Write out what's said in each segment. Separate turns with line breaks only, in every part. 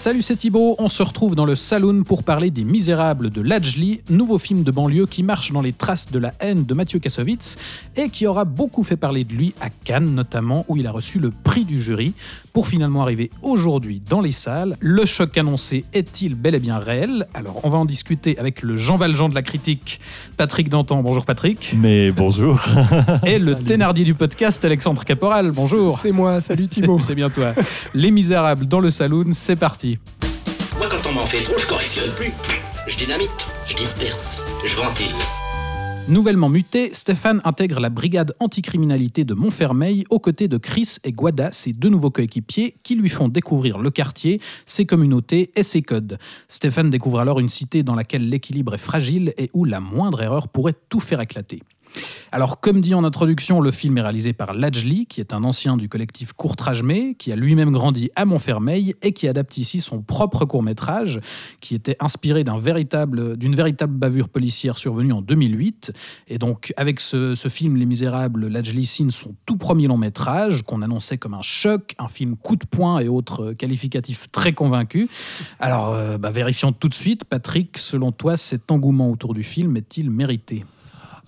Salut, c'est Thibaut. On se retrouve dans le saloon pour parler des Misérables de Lajli, nouveau film de banlieue qui marche dans les traces de la haine de Mathieu Kassovitz et qui aura beaucoup fait parler de lui à Cannes notamment, où il a reçu le prix du jury pour finalement arriver aujourd'hui dans les salles. Le choc annoncé est-il bel et bien réel? Alors, on va en discuter avec le Jean Valjean de la critique, Patrick Dantan. Bonjour Patrick.
Mais bonjour.
Et le Thénardier du podcast, Alexandre Caporal. Bonjour.
C'est moi, salut Thibaut.
C'est bien toi. Les Misérables dans le saloon, c'est parti.
M'en fait trop, je correctionne plus. Je dynamite, je disperse, je ventile.
Nouvellement muté, Stéphane intègre la brigade anticriminalité de Montfermeil aux côtés de Chris et Guada, ses deux nouveaux coéquipiers qui lui font découvrir le quartier, ses communautés et ses codes. Stéphane découvre alors une cité dans laquelle l'équilibre est fragile et où la moindre erreur pourrait tout faire éclater. Alors, comme dit en introduction, le film est réalisé par Lajli, qui est un ancien du collectif Courtrajmé, qui a lui-même grandi à Montfermeil et qui adapte ici son propre court-métrage, qui était inspiré d'une véritable bavure policière survenue en 2008. Et donc, avec ce, ce film Les Misérables, Lajli signe son tout premier long-métrage, qu'on annonçait comme un choc, un film coup de poing et autres qualificatifs très convaincus. Alors, euh, bah, vérifions tout de suite, Patrick, selon toi, cet engouement autour du film est-il mérité?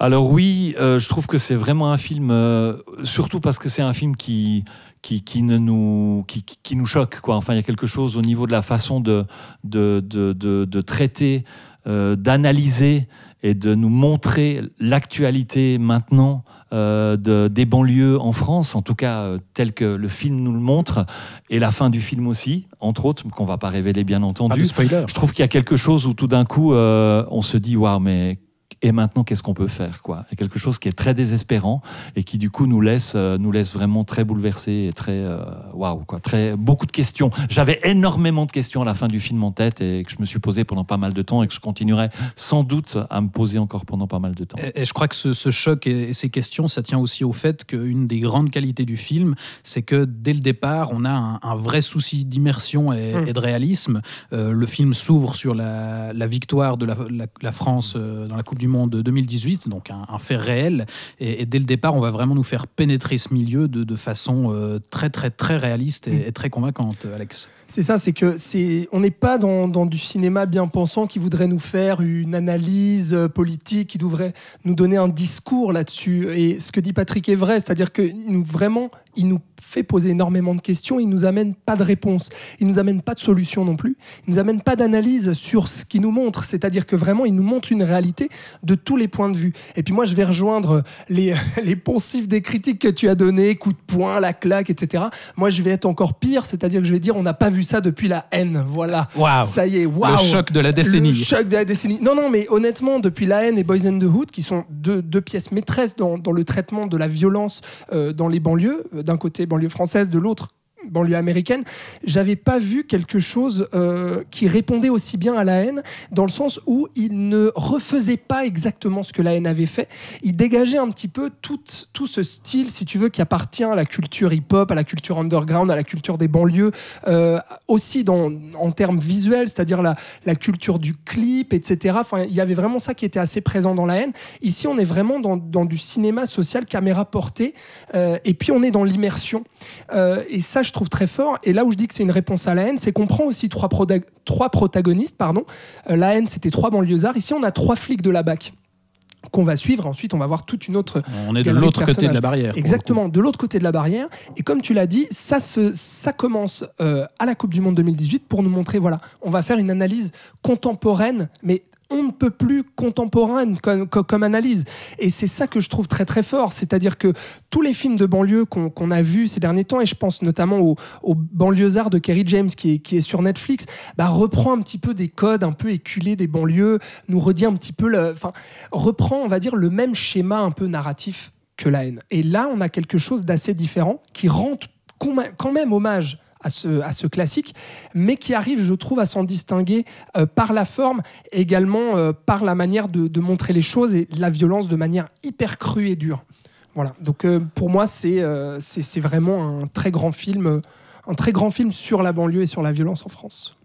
Alors oui, euh, je trouve que c'est vraiment un film, euh, surtout parce que c'est un film qui, qui, qui ne nous, qui, nous choque. Quoi. Enfin, il y a quelque chose au niveau de la façon de, de, de, de- de traiter, euh, d'analyser et de nous montrer l'actualité maintenant euh, de- des banlieues en France, en tout cas euh, tel que le film nous le montre, et la fin du film aussi, entre autres, qu'on va pas révéler bien
Pas
entendu.
de spoiler.
Je trouve qu'il y a quelque chose où tout d'un coup, euh, on se dit, waouh, mais et maintenant, qu'est-ce qu'on peut faire quoi? A quelque chose qui est très désespérant et qui, du coup, nous laisse, euh, nous laisse vraiment très bouleversés et très, euh, waouh, quoi, très, beaucoup de questions. J'avais énormément de questions à la fin du film en tête et que je me suis posé pendant pas mal de temps et que je continuerai sans doute à me poser encore pendant pas mal de temps.
Et, et je crois que ce, ce choc et, et ces questions, ça tient aussi au fait qu'une des grandes qualités du film, c'est que dès le départ, on a un, un vrai souci d'immersion et,
Mm.
et de réalisme. Euh, le film s'ouvre sur la, la victoire de la, la- la France euh, dans la Coupe du Monde 2018, donc un, un fait réel. Et, et dès le départ, on va vraiment nous faire pénétrer ce milieu de, de façon euh, très, très, très réaliste et,
Mm.
et très convaincante, Alex.
C'est ça, c'est que c'est, on n'est pas dans, dans du cinéma bien pensant qui voudrait nous faire une analyse euh, politique, qui devrait nous donner un discours là-dessus. Et ce que dit Patrick est vrai, c'est-à-dire que nous vraiment, il nous fait poser énormément de questions, il nous amène pas de réponse, il nous amène pas de solution non plus, il nous amène pas d'analyse sur ce qu'il nous montre, c'est-à-dire que vraiment il nous montre une réalité de tous les points de vue. Et puis moi je vais rejoindre les, les poncifs des critiques que tu as donné, coup de poing, la claque, etc. Moi je vais être encore pire, c'est-à-dire que je vais dire on n'a pas vu ça depuis la haine, voilà.
Waouh
Ça y est, waouh
Le choc de la décennie.
le choc de la décennie. Non, non, mais honnêtement, depuis La haine et Boys and the Hood, qui sont deux, deux pièces maîtresses dans, dans le traitement de la violence euh, dans les banlieues, euh, d'un côté banlieue française, de l'autre banlieue américaine, j'avais pas vu quelque chose euh, qui répondait aussi bien à la haine, dans le sens où il ne refaisait pas exactement ce que la haine avait fait. Il dégageait un petit peu tout, tout ce style, si tu veux, qui appartient à la culture hip-hop, à la culture underground, à la culture des banlieues, euh, aussi dans, en termes visuels, c'est-à-dire la, la culture du clip, etc. Enfin, il y avait vraiment ça qui était assez présent dans la haine. Ici, on est vraiment dans, dans du cinéma social, caméra portée, euh, et puis on est dans l'immersion. Et ça, je trouve très fort. Et là où je dis que c'est une réponse à la haine, c'est qu'on prend aussi trois, trois protagonistes. Pardon. Euh, la haine, c'était trois banlieusards. Ici, on a trois flics de la BAC qu'on va suivre. Ensuite, on va voir toute une autre
On est de l'autre côté de la barrière.
Exactement, de l'autre côté de la barrière. Et comme tu l'as dit, ça, se, ça commence euh, à la Coupe du Monde 2018 pour nous montrer, voilà, on va faire une analyse contemporaine, mais on ne peut plus contemporaine comme, analyse. Et c'est ça que je trouve très très fort. C'est-à-dire que tous les films de banlieue qu'on a vus ces derniers temps, et je pense notamment au, au banlieusard de Kerry James qui est, sur Netflix, bah, reprend un petit peu des codes un peu éculés des banlieues, nous redit un petit peu, le, enfin, reprend, on va dire, le même schéma un peu narratif que la haine. Et là, on a quelque chose d'assez différent qui rend quand même hommage à ce, classique, mais qui arrive, je trouve, à s'en distinguer euh, par la forme, également euh, par la manière de, montrer les choses et la violence de manière hyper crue et dure. Voilà. Donc euh, pour moi, c'est c'est vraiment un très grand film. un très grand film sur la banlieue et sur la violence en France.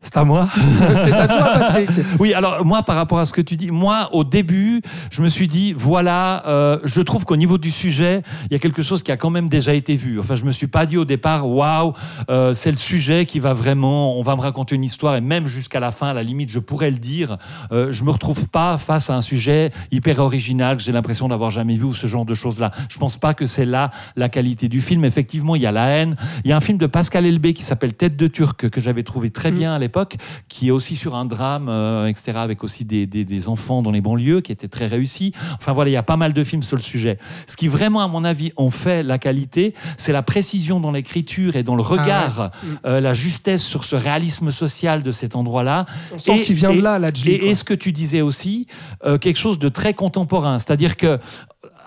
C'est à moi
C'est à toi, Patrick.
Oui, alors moi, par rapport à ce que tu dis, moi, au début, je me suis dit, voilà, euh, je trouve qu'au niveau du sujet, il y a quelque chose qui a quand même déjà été vu. Enfin, je me suis pas dit au départ, waouh, euh, c'est le sujet qui va vraiment, on va me raconter une histoire, et même jusqu'à la fin, à la limite, je pourrais le dire. Euh, je me retrouve pas face à un sujet hyper original que j'ai l'impression d'avoir jamais vu ou ce genre de choses-là. Je pense pas que c'est là la qualité du film. Effectivement, il y a la haine. Il y a un film de Pascal Elbé qui s'appelle Tête de Turc que j'avais trouvé très bien à l'époque qui est aussi sur un drame, euh, etc., avec aussi des, des- des enfants dans les banlieues, qui était très réussi. Enfin voilà, il y a pas mal de films sur le sujet. Ce qui vraiment, à mon avis, ont fait la qualité, c'est la précision dans l'écriture et dans le regard, euh, la justesse sur ce réalisme social de cet endroit-là.
On sent qu'il vient
et-
de là, la
Et, et ce que tu disais aussi, euh, quelque chose de très contemporain. C'est-à-dire que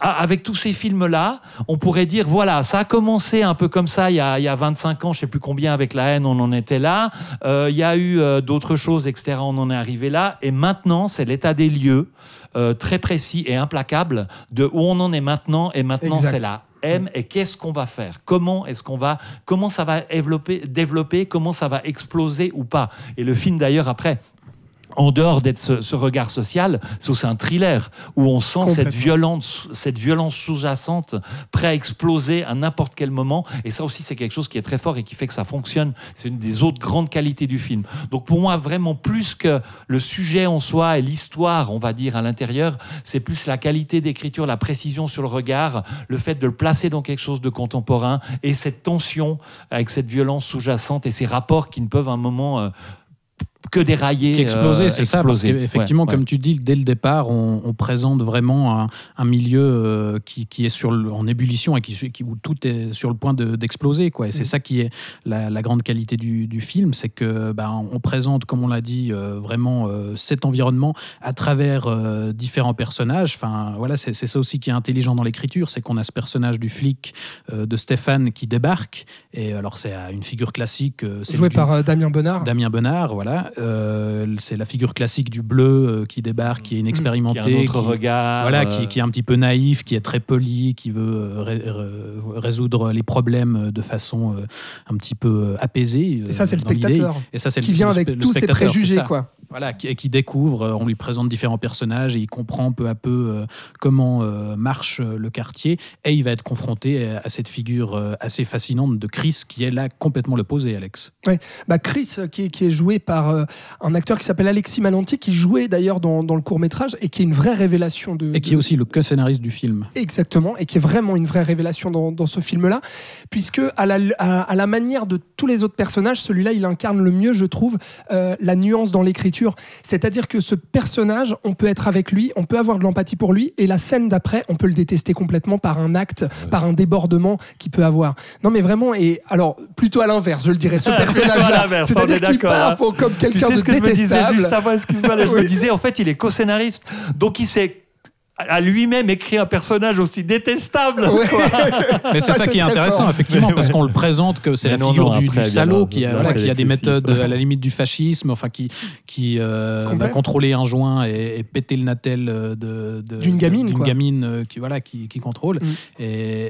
avec tous ces films-là, on pourrait dire, voilà, ça a commencé un peu comme ça il y a, il y a 25 ans, je sais plus combien, avec la haine, on en était là. Euh, il y a eu euh, d'autres choses, etc., on en est arrivé là. Et maintenant, c'est l'état des lieux, euh, très précis et implacable, de où on en est maintenant. Et maintenant, c'est la M et qu'est-ce qu'on va faire? Comment est-ce qu'on va Comment ça va développer, développer? Comment ça va exploser ou pas? Et le film d'ailleurs après. En dehors d'être ce, ce regard social, c'est aussi un thriller où on sent cette violence, cette violence sous-jacente prêt à exploser à n'importe quel moment. Et ça aussi, c'est quelque chose qui est très fort et qui fait que ça fonctionne. C'est une des autres grandes qualités du film. Donc pour moi, vraiment plus que le sujet en soi et l'histoire, on va dire à l'intérieur, c'est plus la qualité d'écriture, la précision sur le regard, le fait de le placer dans quelque chose de contemporain et cette tension avec cette violence sous-jacente et ces rapports qui ne peuvent à un moment euh, que dérailler,
Qui exploser,
euh,
c'est ça. Parce
ouais.
comme tu dis, dès le départ, on, on présente vraiment un, un milieu euh, qui, qui est sur le- en ébullition et qui, qui- où tout est sur le point de- d'exploser. quoi. Et c'est
Mhm.
ça qui est la, la grande qualité du, du film, c'est que ben, on présente, comme on l'a dit, euh, vraiment euh, cet environnement à travers euh, différents personnages. Enfin, voilà, c'est ça aussi qui est intelligent dans l'écriture, c'est qu'on a ce personnage du flic euh, de Stéphane qui débarque. Et alors, c'est euh, une figure classique. euh, c'est
Joué
du-
par euh, Damien Bonnard.
Damien Bonnard, voilà. Euh, c'est la figure classique du bleu euh, qui débarque, qui est
Qui
inexpérimenté,
a un autre
qui-
regard.
voilà,
euh,
qui, qui est un petit peu naïf, qui est très poli, qui veut euh, ré- ré- résoudre les problèmes de façon euh, un petit peu apaisée.
Et ça, c'est le spectateur.
Et ça, c'est le-
Qui vient
le
avec
spe- le
tous ses préjugés, quoi.
Voilà, qui, et qui découvre, euh, on lui présente différents personnages et il comprend peu à peu euh, comment euh, marche le quartier et il va être confronté à, cette figure assez fascinante de Chris qui est là complètement l'opposé, Alex.
Bah Chris, qui est, qui est joué par un acteur qui s'appelle Alexis Mananti, qui jouait d'ailleurs dans, dans le court métrage et qui est une vraie révélation de.
Et qui
de-
est aussi le co-scénariste du film.
Exactement, et qui est vraiment une vraie révélation dans, dans ce film-là, puisque à la, à, à la manière de tous les autres personnages, celui-là, il incarne le mieux, je trouve, euh, la nuance dans l'écriture. C'est-à-dire que ce personnage, on peut être avec lui, on peut avoir de l'empathie pour lui, et la scène d'après, on peut le détester complètement par un acte, par un débordement qu'il peut avoir. Non, mais vraiment, et alors, plutôt à l'inverse, je le dirais, ce personnage-là. C'est-à-dire qu'il part
hein.
comme
Tu
quelqu'un
sais
de
ce que je me disais juste avant, excuse-moi, je
Oui.
me disais, en fait, il est co-scénariste, donc il s'est à lui-même écrit un personnage aussi détestable.
Ouais.
Mais c'est
Ça,
ça qui est intéressant,
fort.
effectivement, parce qu'on le présente que c'est la
non,
figure
non,
du,
après,
du
bien
salaud qui a, voilà, qui a des méthodes à la limite du fascisme, enfin qui, qui euh, va contrôler un joint et, et péter le natel euh, de,
D'une gamine,
d'une gamine euh, qui voilà qui, qui contrôle
Mm.
et,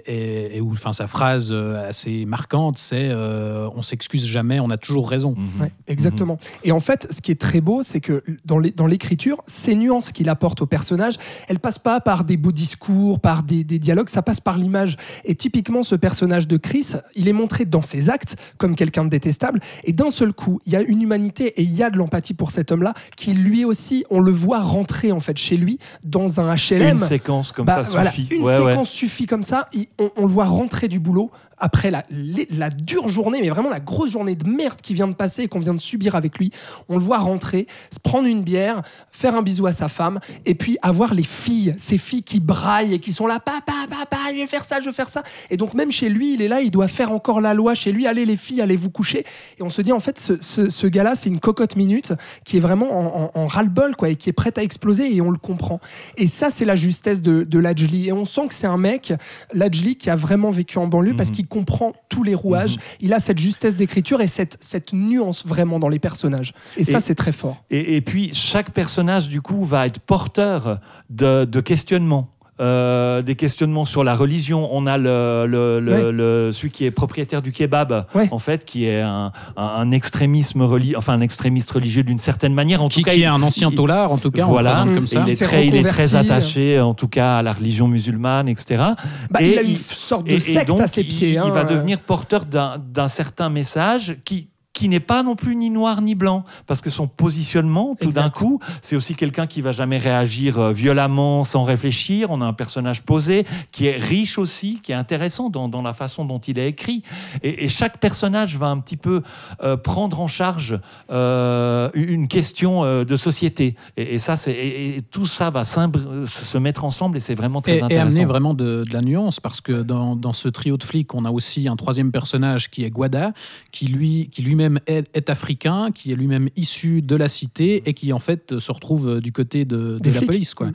et, et où enfin sa phrase euh, assez marquante c'est euh, on s'excuse jamais, on a toujours raison.
Mhm.
Ouais, exactement. Et en fait, ce qui est très beau, c'est que dans les- dans l'écriture, ces nuances qu'il apporte au personnage, elles passent pas par des beaux discours, par des, des dialogues, ça passe par l'image. Et typiquement, ce personnage de Chris, il est montré dans ses actes comme quelqu'un de détestable. Et d'un seul coup, il y a une humanité et il y a de l'empathie pour cet homme-là, qui lui aussi, on le voit rentrer en fait chez lui dans un HLM.
Une séquence comme
Bah,
ça
voilà,
suffit.
une
Ouais, ouais.
séquence suffit comme ça. on le voit rentrer du boulot après la, la dure journée, mais vraiment la grosse journée de merde qui vient de passer et qu'on vient de subir avec lui. On le voit rentrer, se prendre une bière, faire un bisou à sa femme, et puis avoir les filles, ces filles qui braillent et qui sont là, papa, papa, je vais faire ça, je vais faire ça. Et donc même chez lui, il est là, il doit faire encore la loi chez lui. Allez les filles, allez vous coucher. Et on se dit en fait, ce, ce- ce gars-là, c'est une cocotte minute qui est vraiment en, en- en ras-le-bol, quoi, et qui est prête à exploser, et on le comprend. Et ça, c'est la justesse de, de Lajli. Et on sent que c'est un mec, Lajli, qui a vraiment vécu en banlieue parce
Mhm.
qu'il comprend tous les rouages. Il a cette justesse d'écriture et cette, cette nuance vraiment dans les personnages. Et, ça, c'est très fort.
Et, et puis, chaque personnage, du coup, va être porteur de, de questionnements. Euh, des questionnements sur la religion. On a le, le- le-
Ouais.
le- celui qui est propriétaire du kebab,
Ouais.
en fait, qui est un, un- un extrémisme religieux, enfin un extrémiste religieux d'une certaine manière. En
Qui,
tout cas,
qui
il-
est un ancien
il-
taulard, en tout cas,
voilà,
comme ça.
il est,
Il
très, il est très
reconverti.
attaché, en tout cas, à la religion musulmane, etc.
Bah,
Et
il a une
il-
sorte de
Et, et
secte
donc,
à ses
il-
pieds.
il,
hein,
va
euh.
devenir porteur d'un d'un certain message qui qui n'est pas non plus ni noir ni blanc, parce que son positionnement, tout d'un coup, c'est aussi quelqu'un qui va jamais réagir euh, violemment, sans réfléchir. On a un personnage posé, qui est riche aussi, qui est intéressant dans, dans la façon dont il est écrit. Et, et chaque personnage va un petit peu euh, prendre en charge euh, une question euh, de société. Et, et ça, c'est et, et tout ça va se mettre ensemble, et c'est vraiment très
Et, et
intéressant.
amener vraiment de, de la nuance, parce que dans, dans ce trio de flics, on a aussi un troisième personnage qui est Guada, qui lui qui lui-même est, est africain, qui est lui-même issu de la cité et qui en fait se retrouve euh, du côté de, la
flics.
police. Quoi.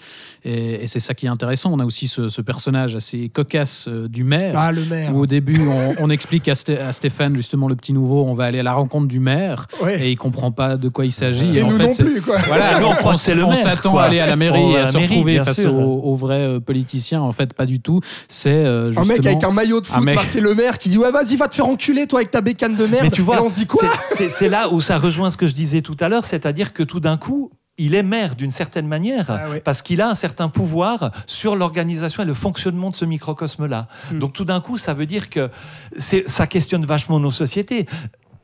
Et, et c'est ça qui est intéressant. On a aussi ce, ce personnage assez cocasse euh, du maire.
Ah, le maire.
Où au début, on, on explique à, Sté- à Stéphane, justement, le petit nouveau, on va aller à la rencontre du maire
Ouais.
et il comprend pas de quoi il s'agit.
Et
en
nous
fait,
non plus, quoi.
voilà,
Nous, on
s'attend à aller à la mairie et
à
se
mairie,
retrouver face aux, aux vrais euh, politiciens. En fait, pas du tout. C'est euh,
Un mec avec un maillot de foot
mec-
marqué le maire qui dit ouais vas-y va te faire enculer toi avec ta bécane de merde.
Mais tu vois,
Et on se dit quoi
c'est- là où ça rejoint ce que je disais tout à l'heure, c'est-à-dire que tout d'un coup, il est maire d'une certaine manière,
Ah
parce qu'il a un certain pouvoir sur l'organisation et le fonctionnement de ce microcosme-là.
Hmm.
Donc tout d'un coup, ça veut dire que ça questionne vachement nos sociétés.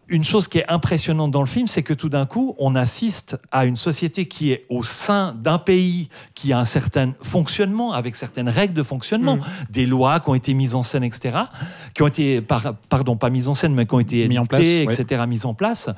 Une chose qui est impressionnante dans le film, c'est que tout d'un coup, on assiste à une société qui est au sein d'un pays qui a un certain fonctionnement, avec certaines règles de fonctionnement,
Mm.
des lois qui ont été mises en scène, etc., qui ont été, par- pardon, pas mises en scène, mais qui ont été
Mis en
édictées,
place,
etc., mises en place.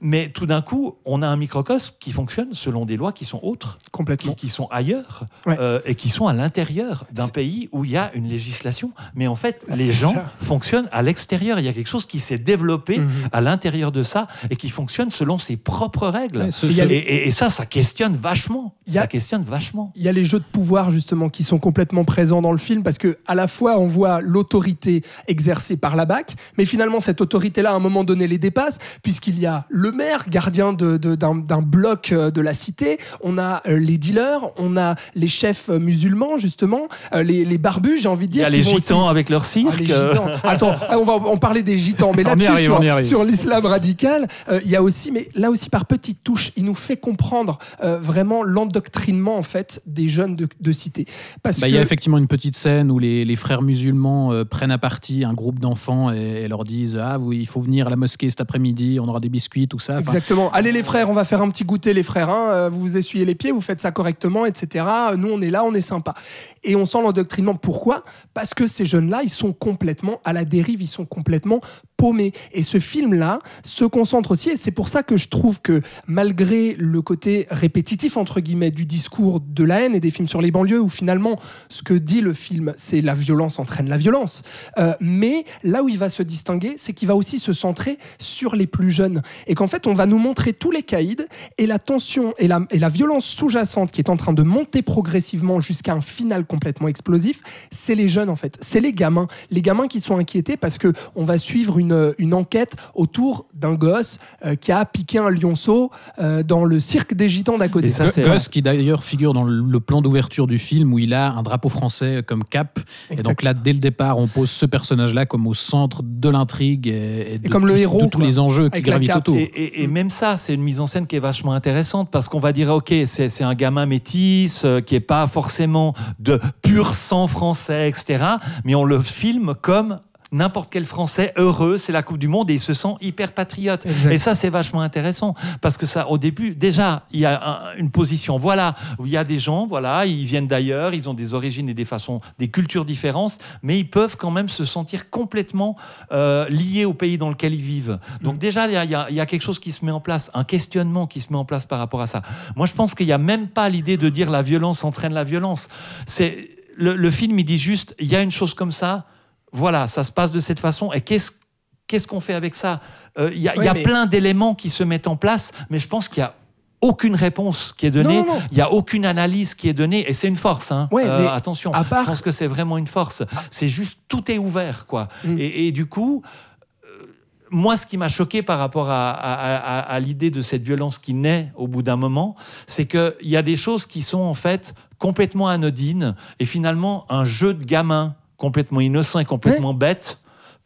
Mais tout d'un coup, on a un microcosme qui fonctionne selon des lois qui sont autres, qui,
Complètement.
qui sont ailleurs,
Ouais.
euh, et qui sont à l'intérieur d'un pays où il y a une législation. Mais en fait, les gens
ça.
fonctionnent à l'extérieur. Il y a quelque chose qui s'est développé
Mhm.
à l'intérieur de ça et qui fonctionne selon ses propres règles.
Ouais, ce-
et,
les-
et- et ça, ça questionne vachement.
Il y a-
Ça questionne vachement.
Il y a les jeux de pouvoir justement qui sont complètement présents dans le film parce que à la fois on voit l'autorité exercée par la BAC, mais finalement cette autorité-là à un moment donné les dépasse puisqu'il y a le maire gardien de- de- d'un bloc euh, de la cité, on a euh, les dealers, on a les chefs euh, musulmans justement, les, les barbus j'ai envie de
Il y
dire.
a les gitans
aussi-
avec leur cirque.
Ah, les gitans. Attends, on va en parler des gitans, mais là-dessus, sur, sur l'islam radical, euh, il y a aussi, mais là aussi par petites touches, il nous fait comprendre euh, vraiment l'endoctrinement en fait des jeunes de, de cité. Parce
Bah,
que
Il y a effectivement une petite scène où les, les frères musulmans euh, prennent à partie un groupe d'enfants et, et leur disent Ah, oui, il faut venir à la mosquée cet après-midi, on aura des biscuits,
Exactement. Allez les frères, on va faire un petit goûter les frères. hein. Euh, Vous vous essuyez les pieds, vous faites ça correctement, etc. Nous on est là, on est sympa. Et on sent l'endoctrinement. Pourquoi? Parce que ces jeunes-là, ils sont complètement à la dérive, ils sont complètement paumés. Et ce film-là se concentre aussi, et c'est pour ça que je trouve que malgré le côté répétitif entre guillemets du discours de la haine et des films sur les banlieues, où finalement ce que dit le film, c'est la violence entraîne la violence. Euh, mais là où il va se distinguer, c'est qu'il va aussi se centrer sur les plus jeunes. Et qu'en fait, on va nous montrer tous les caïds et la tension et la, et la violence sous-jacente qui est en train de monter progressivement jusqu'à un final complètement explosif, c'est les jeunes en fait. C'est les gamins. Les gamins qui sont inquiétés parce que on va suivre une, une enquête autour d'un gosse euh, qui a piqué un lionceau euh, dans le cirque des gitans d'à côté.
Et ça, c'est
Gosse qui d'ailleurs figure dans le le plan d'ouverture du film où il a un drapeau français comme cap. Et donc là, dès le départ, on pose ce personnage-là comme au centre de l'intrigue et, et de,
comme le
tous-
héros,
de tous
quoi,
les enjeux qui gravitent autour.
Et, et- et même ça, c'est une mise en scène qui est vachement intéressante parce qu'on va dire, ok, c'est c'est un gamin métis euh, qui est pas forcément de pur sang français, etc. Mais on le filme comme n'importe quel Français heureux, c'est la Coupe du Monde et il se sent hyper patriote.
Exact.
Et ça, c'est vachement intéressant parce que ça, au début, déjà, il y a un- une position, voilà, où il y a des gens, voilà, ils viennent d'ailleurs, ils ont des origines et des façons, des cultures différentes, mais ils peuvent quand même se sentir complètement euh, liés au pays dans lequel ils vivent. Donc déjà, il y, a- il y a- il y a quelque chose qui se met en place, un questionnement qui se met en place par rapport à ça. Moi, je pense qu'il n'y a même pas l'idée de dire la violence entraîne la violence. C'est le, le film, il dit juste, il y a une chose comme ça, voilà, ça se passe de cette façon, et qu'est-ce qu'est-ce qu'on fait avec ça? Euh, Il y a, il y a
mais-
plein d'éléments qui se mettent en place, mais je pense qu'il y a aucune réponse qui est donnée, il y a aucune analyse qui est donnée, et c'est une force. Hein.
Ouais,
Euh, attention,
à part-
je pense que c'est vraiment une force. C'est juste tout est ouvert, quoi.
Mm.
Et, et du coup, moi, ce qui m'a choqué par rapport à, à- à- à l'idée de cette violence qui naît au bout d'un moment, c'est qu'il y a des choses qui sont en fait complètement anodines et finalement un jeu de gamin complètement innocent et complètement bête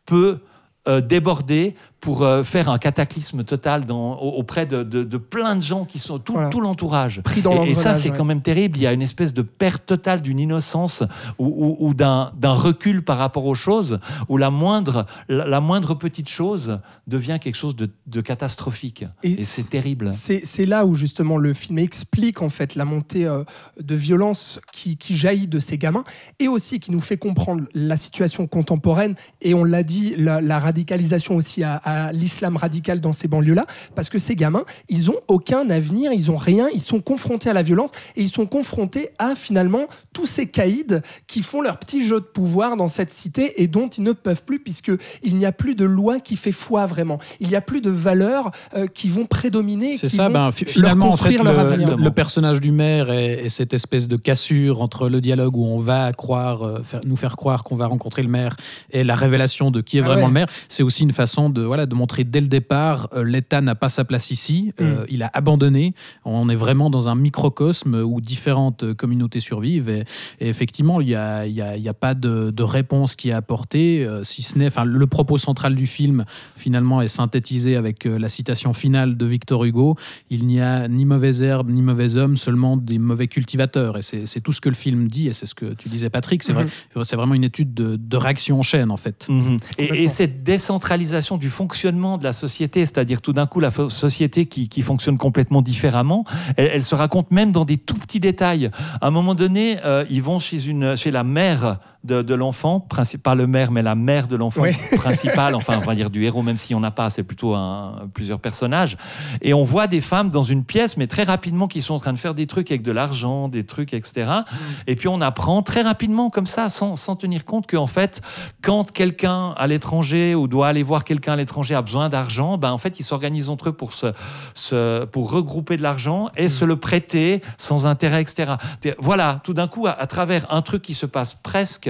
peut euh, déborder pour euh, faire un cataclysme total dans, auprès de, de- de plein de gens qui sont tout,
Voilà.
tout l'entourage.
Pris dans
Et, et ça, c'est
ouais.
quand même terrible. Il y a une espèce de perte totale d'une innocence ou, ou- ou d'un recul par rapport aux choses, où la moindre, la, la moindre petite chose devient quelque chose de, de catastrophique.
Et
Et, c'est terrible.
C'est là où justement le film explique en fait la montée euh, de violence qui, qui jaillit de ces gamins et aussi qui nous fait comprendre la situation contemporaine et on l'a dit la, la radicalisation aussi à, à l'islam radical dans ces banlieues-là parce que ces gamins ils ont aucun avenir, ils ont rien, ils sont confrontés à la violence et ils sont confrontés à finalement tous ces caïds qui font leur petit jeu de pouvoir dans cette cité et dont ils ne peuvent plus puisque il n'y a plus de loi qui fait foi vraiment, il n'y a plus de valeurs euh, qui vont prédominer,
C'est ça,
vont
ben, fi-
leur
finalement, en fait,
construire leur
le,
avenir.
le- le personnage du maire et, et cette espèce de cassure entre le dialogue où on va croire, euh, faire- nous faire croire qu'on va rencontrer le maire et la révélation de qui est
Ah
vraiment
ouais.
le maire, c'est aussi une façon de, voilà, de montrer dès le départ euh, l'État n'a pas sa place ici,
Mm.
euh, il a abandonné, on est vraiment dans un microcosme où différentes euh, communautés survivent et, et effectivement, il n'y a, y a- il y a pas de, de réponse qui est apportée, euh, si ce n'est, enfin, le propos central du film finalement est synthétisé avec euh, la citation finale de Victor Hugo il n'y a ni mauvaise herbe ni mauvais homme, seulement des mauvais cultivateurs. Et c'est tout ce que le film dit, et c'est ce que tu disais, Patrick. C'est vrai, c'est vraiment une étude de, de réaction en chaîne, en fait.
Mhm. Et, cette décentralisation du fonctionnement de la société, c'est-à-dire tout d'un coup la société qui, fonctionne complètement différemment, elle, elle se raconte même dans des tout petits détails. À un moment donné, euh, ils vont chez, une, chez la mère de, de l'enfant, pas le maire, mais la mère de l'enfant
Ouais.
principal, enfin on va dire du héros, même si on n'a pas, c'est plutôt un- plusieurs personnages. Et on voit des femmes dans une pièce, mais très rapidement, qui sont en train de faire des trucs avec de l'argent, des trucs, etc. Et puis on apprend très rapidement, comme ça, sans, sans tenir compte qu'en fait, quand quelqu'un à l'étranger ou doit aller voir quelqu'un à l'étranger a besoin d'argent, ben en fait, ils s'organisent entre eux pour, se, se- pour regrouper de l'argent et se le prêter sans intérêt, etc. Voilà, tout d'un coup, à, à travers un truc qui se passe presque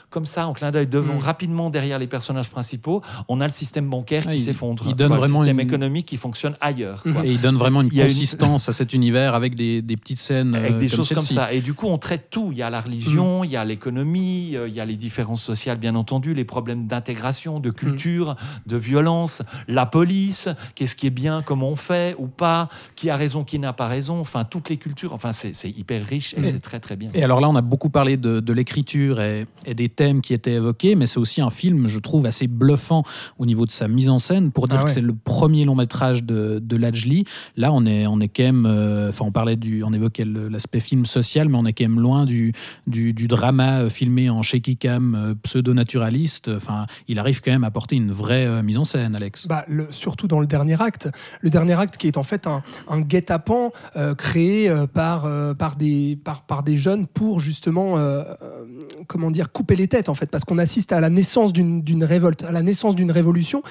comme ça, en clin d'œil, devant,
Mm.
rapidement derrière les personnages principaux, on a le système bancaire
Ah,
qui
il-
s'effondre.
il donne
Quoi,
vraiment
le système
une-
économique qui fonctionne ailleurs. quoi.
Et il donne vraiment une consistance à cet univers avec des, des petites scènes
avec
euh,
des choses comme ça. Et du coup, on traite tout. Il y a la religion, il y a l'économie, euh, il y a les différences sociales, bien entendu, les problèmes d'intégration, de culture, de violence, la police, qu'est-ce qui est bien, comment on fait ou pas, qui a raison, qui n'a pas raison, enfin, toutes les cultures. Enfin, c'est hyper riche et
Mm.
c'est très, très bien.
Et alors là, on a beaucoup parlé de, de l'écriture et, et des thèmes qui étaient évoqués, mais c'est aussi un film, je trouve, assez bluffant au niveau de sa mise en scène. Pour dire
Ah ouais.
que c'est le premier long métrage de, de Lajli, là, on est, on est quand même. euh, Enfin, on parlait du. On évoquait l'aspect film social, mais on est quand même loin du, du, du drama euh, filmé en shaky cam euh, pseudo-naturaliste. Enfin, il arrive quand même à porter une vraie euh, mise en scène, Alex.
Bah, le- surtout dans le dernier acte. Le dernier acte qui est en fait un, un guet-apens euh, créé par, par, des, par, par des jeunes pour justement, comment dire, couper les en fait. Parce qu'on assiste à la naissance d'une révolte, à la naissance d'une révolution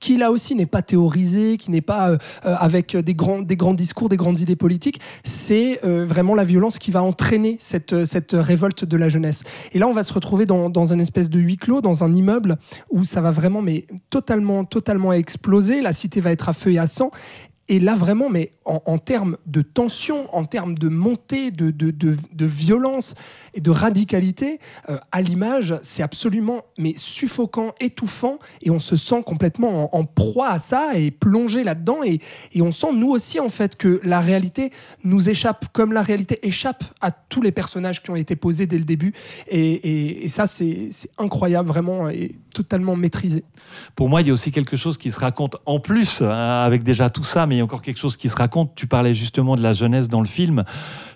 qui là aussi n'est pas théorisée, qui n'est pas euh, euh, avec des grands, des grands discours, des grandes idées politiques. C'est euh, vraiment la violence qui va entraîner cette, cette révolte de la jeunesse. Et là, on va se retrouver dans, dans un espèce de huis clos, dans un immeuble où ça va vraiment, mais totalement, totalement exploser. La cité va être à feu et à sang. Et là, vraiment, mais en, termes de tension, en termes de montée, de, de, de- violence et de radicalité, euh, à l'image, c'est absolument mais suffocant, étouffant, et on se sent complètement en, proie à ça et plongé là-dedans. Et, et on sent, nous aussi, en fait, que la réalité nous échappe, comme la réalité échappe à tous les personnages qui ont été posés dès le début. Et, et- ça, c'est incroyable, vraiment, totalement maîtrisé.
Pour moi, il y a aussi quelque chose qui se raconte en plus, hein, avec déjà tout ça, mais il y a encore quelque chose qui se raconte. Tu parlais justement de la jeunesse dans le film.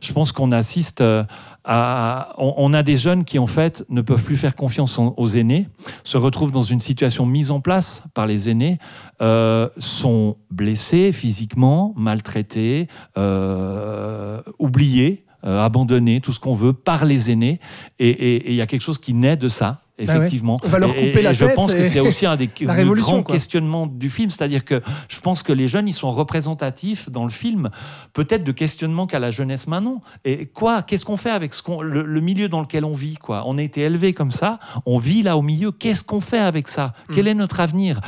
Je pense qu'on assiste euh, à. On, a des jeunes qui, en fait, ne peuvent plus faire confiance aux aînés, se retrouvent dans une situation mise en place par les aînés, euh, sont blessés physiquement, maltraités, euh, oubliés. euh, abandonnés, tout ce qu'on veut, par les aînés. Et il y a quelque chose qui naît de ça,
Bah ouais.
effectivement.
On va leur
Et-
couper
et
la
Je
tête
pense que
et-
c'est aussi un des grands
quoi.
questionnements du film. C'est-à-dire que je pense que les jeunes, ils sont représentatifs dans le film, peut-être de questionnements qu'a la jeunesse maintenant. Et quoi Qu'est-ce qu'on fait avec ce qu'on, le, le milieu dans lequel on vit quoi? On a été élevé comme ça, on vit là au milieu. Qu'est-ce qu'on fait avec ça?
Mm.
Quel est notre avenir?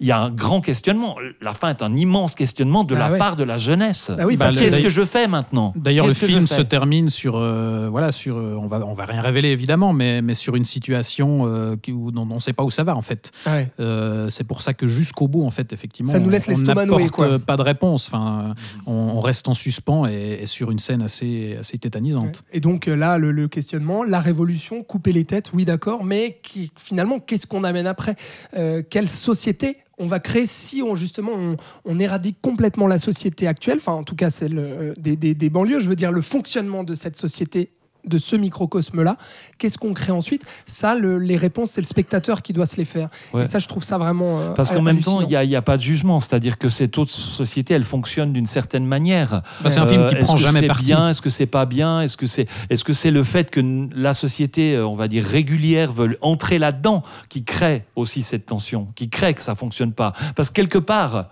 Il y a un grand questionnement. La fin est un immense questionnement de
Bah
la
ouais.
part de la jeunesse.
Bah oui,
Bah,
parce que
Qu'est-ce que je fais maintenant
D'ailleurs, le film se termine sur, euh, voilà, sur, euh, on va, on va rien révéler évidemment, mais, mais sur une situation euh, qui- où, dont on ne sait pas où ça va en fait.
Ouais.
Euh, c'est pour ça que jusqu'au bout, en fait, effectivement,
Ça nous laisse
on- on n'apporte, pas de réponse. Enfin, on, on reste en suspens et, et sur une scène assez, assez tétanisante.
Et donc là, le, le questionnement, la révolution, couper les têtes, oui d'accord, mais qui, finalement, qu'est-ce qu'on amène après? Euh, Quelle société on va créer si on justement on, éradique complètement la société actuelle, enfin en tout cas celle euh, des- des banlieues, je veux dire le fonctionnement de cette société de ce microcosme-là, qu'est-ce qu'on crée ensuite? Ça, le- les réponses, c'est le spectateur qui doit se les faire.
Ouais.
Et ça, je trouve ça vraiment. euh,
Parce qu'en même temps, il n'y a, il y a pas de jugement. C'est-à-dire que cette autre société, elle fonctionne d'une certaine manière.
Bah, c'est un film qui
Euh, est-ce
prend
que
jamais
c'est
parti.
bien? Est-ce que c'est pas bien? Est-ce que c'est est-ce que c'est le fait que la société, euh, on va dire régulière, veut entrer là-dedans, qui crée aussi cette tension, qui crée que ça fonctionne pas? Parce que quelque part.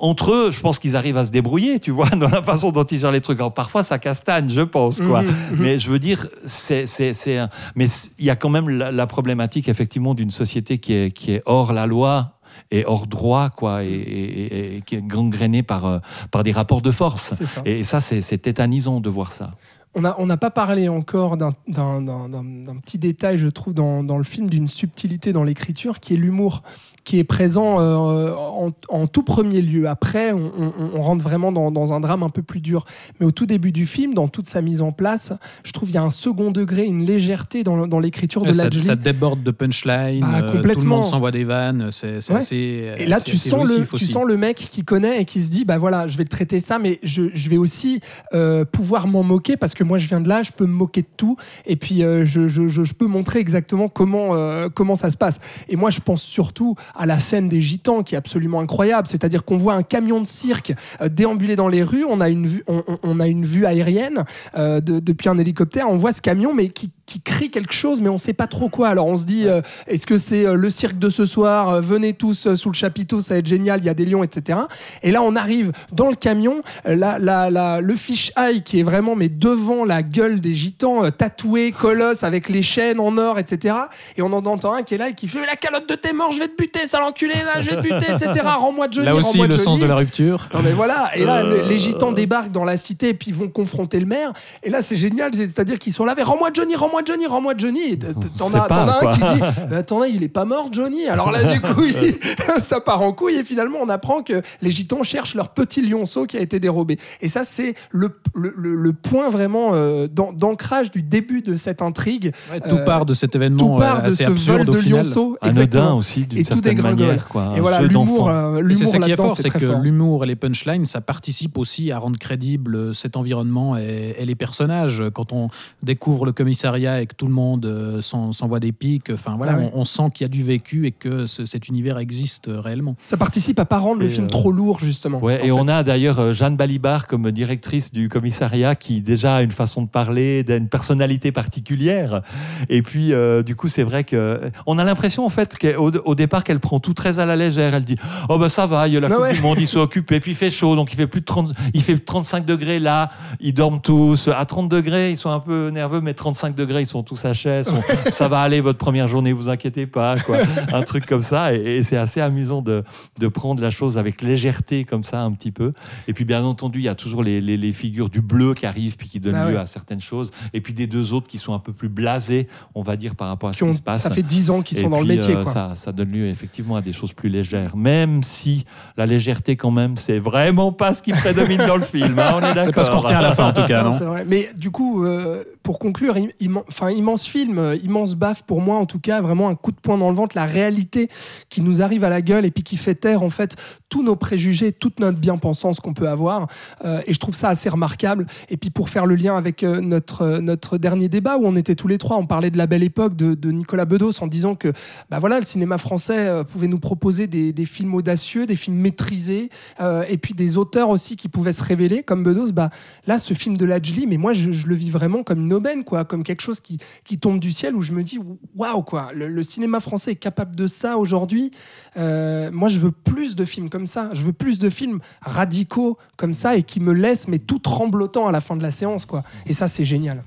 Entre eux, je pense qu'ils arrivent à se débrouiller, tu vois, dans la façon dont ils gèrent les trucs. Alors, parfois, ça castagne, je pense, quoi.
Mhm, mhm.
Mais je veux dire, c'est, c'est, c'est un- mais il y a quand même la, la problématique, effectivement, d'une société qui est, qui est hors la loi et hors droit, quoi, et, et- et- et qui est gangrénée par, euh, par des rapports de force.
C'est ça.
Et ça, c'est, tétanisant de voir ça.
On n'a on pas parlé encore d'un- d'un d'un- d'un- d'un petit détail, je trouve, dans, dans le film, d'une subtilité dans l'écriture, qui est l'humour, qui est présent euh, en, en tout premier lieu. Après, on, on- on rentre vraiment dans, dans un drame un peu plus dur. Mais au tout début du film, dans toute sa mise en place, je trouve qu'il y a un second degré, une légèreté dans, dans l'écriture de
ça,
Lajli.
ça déborde de punchline,
Bah,
euh, tout le monde s'envoie des vannes, c'est
Ouais.
assez.
Et là,
assez-
tu
assez
sens, le, tu sens le mec qui connaît et qui se dit bah voilà, je vais traiter ça, mais je, je vais aussi euh, pouvoir m'en moquer parce que moi, je viens de là, je peux me moquer de tout. Et puis, euh, je, je- peux montrer exactement comment, comment ça se passe. Et moi, je pense surtout à la scène des Gitans qui est absolument incroyable. C'est-à-dire qu'on voit un camion de cirque euh, déambuler dans les rues, on a une vue, on, a une vue aérienne euh, de- depuis un hélicoptère, on voit ce camion, mais qui qui crie quelque chose, mais on sait pas trop quoi. Alors on se dit, euh, est-ce que c'est euh, le cirque de ce soir euh, Venez tous euh, sous le chapiteau, ça va être génial, il y a des lions, etc. Et là, on arrive dans le camion, euh, la, la- la- le fish eye qui est vraiment mais devant la gueule des gitans, euh, tatoué, colosse, avec les chaînes en or, etc. Et on en entend un qui est là et qui fait la calotte de tes morts, je vais te buter, sale enculé, là, je vais te buter, etc. Rends-moi Johnny,
Là aussi, le
Johnny.
sens de la rupture.
Non mais voilà, et là le- les gitans débarquent dans la cité et puis vont confronter le maire. Et là c'est génial, c'est- c'est-à-dire qu'ils sont là, mais rends-moi Johnny, rends-moi Johnny, rends-moi Johnny. T- t- T'en as,
pas,
un
quoi.
qui dit, mais attendez, il est pas mort Johnny. Alors là du coup, il- ça part en couille et finalement on apprend que les gitans cherchent leur petit lionceau qui a été dérobé. Et ça c'est le, le, le- le point vraiment euh, d'an- d'ancrage du début de cette intrigue.
Ouais, tout
Euh,
part de cet
Tout
événement
part
euh,
de
assez
ce
absurde
vol de
final.
lionceau.
Anodin aussi, d'une
Et tout
certaine manière. Quoi.
Et voilà, l'humour, euh,
c'est
l'humour
ça qui est fort,
c'est
que l'humour et les punchlines, ça participe aussi à rendre crédible cet environnement et, et les personnages. Quand on découvre le commissariat et que tout le monde euh, s'en- s'envoie des pics, enfin voilà,
Ah ouais.
on, on sent qu'il y a du vécu et que ce- cet univers existe euh, réellement.
Ça participe à pas rendre le film
euh,
trop lourd justement.
Ouais, et
fait.
on a d'ailleurs Jeanne Balibar comme directrice du commissariat qui déjà a une façon de parler, d'une personnalité particulière. Et puis, euh, du coup, c'est vrai que on a l'impression en fait qu'au au départ qu'elle prend tout très à la légère. Elle dit Oh ben ça va, il y a la
Ah
Coupe
ouais.
du Monde, ils sont occupés, puis il fait chaud, donc il fait plus de 30, il fait 35 degrés là, ils dorment tous. À 30 degrés, ils sont un peu nerveux, mais 35 degrés, ils sont tous à chaise. On- ça va aller votre première journée, vous inquiétez pas, quoi. Un truc comme ça. Et, et c'est assez amusant de, de prendre la chose avec légèreté comme ça un petit peu. Et puis bien entendu, il y a toujours les, les- les figures du bleu qui arrivent puis qui donnent
Ah
lieu
ouais.
à certaines choses. Et puis des deux autres qui sont un peu plus blasés, on va dire, par rapport à
Qui
ce
ont-
qui se passe.
ça fait 10 ans qu'ils
Et
sont dans le métier.
euh,
quoi.
ça, ça donne lieu effectivement à des choses plus légères. Même si la légèreté, quand même, c'est vraiment pas ce qui prédomine dans le film. hein, on est d'accord.
C'est pas ce qu'on retient à la fin en tout cas,
Non,
non
c'est vrai. Mais du coup, euh, pour conclure, immense film, euh, immense baffe pour moi, en tout cas, vraiment un coup de poing dans le ventre, la réalité qui nous arrive à la gueule et puis qui fait taire en fait tous nos préjugés, toute notre bien-pensance qu'on peut avoir. Euh, et je trouve ça assez remarquable. Et puis pour faire le lien avec euh, notre, notre dernier débat où on était tous les trois, on parlait de la belle époque de, Nicolas Bedos en disant que bah voilà, le cinéma français pouvait nous proposer des, films audacieux, des films maîtrisés, et puis des auteurs aussi qui pouvaient se révéler, comme Bedos. Bah, là, ce film de Lajli, mais moi, je, je le vis vraiment comme une aubaine, quoi, comme quelque chose qui, qui tombe du ciel, où je me dis, waouh, quoi, le, le cinéma français est capable de ça aujourd'hui. Euh, moi, je veux plus de films comme ça. Je veux plus de films radicaux comme ça et qui me laissent, mais tout tremblotant à la fin de la séance, quoi. Et ça, c'est génial.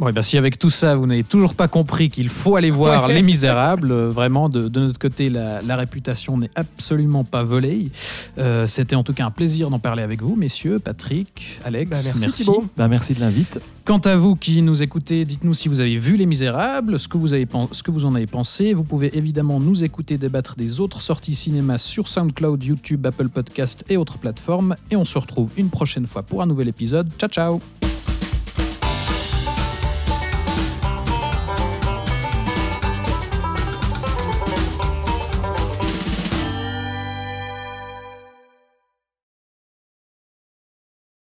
Bon, et ben, si avec tout ça, vous n'avez toujours pas compris qu'il faut aller voir
Ouais.
Les Misérables, euh, vraiment, de, de notre côté, la, la réputation n'est absolument pas volée. Euh, C'était en tout cas un plaisir d'en parler avec vous, messieurs, Patrick, Alex.
Bah, merci, Thibaut.
Bah, merci de l'invite.
Quant à vous qui nous écoutez, dites-nous si vous avez vu Les Misérables, ce que vous, avez ce que vous en avez pensé. Vous pouvez évidemment nous écouter débattre des autres sorties cinéma sur SoundCloud, YouTube, Apple Podcast et autres plateformes. Et on se retrouve une prochaine fois pour un nouvel épisode. Ciao, ciao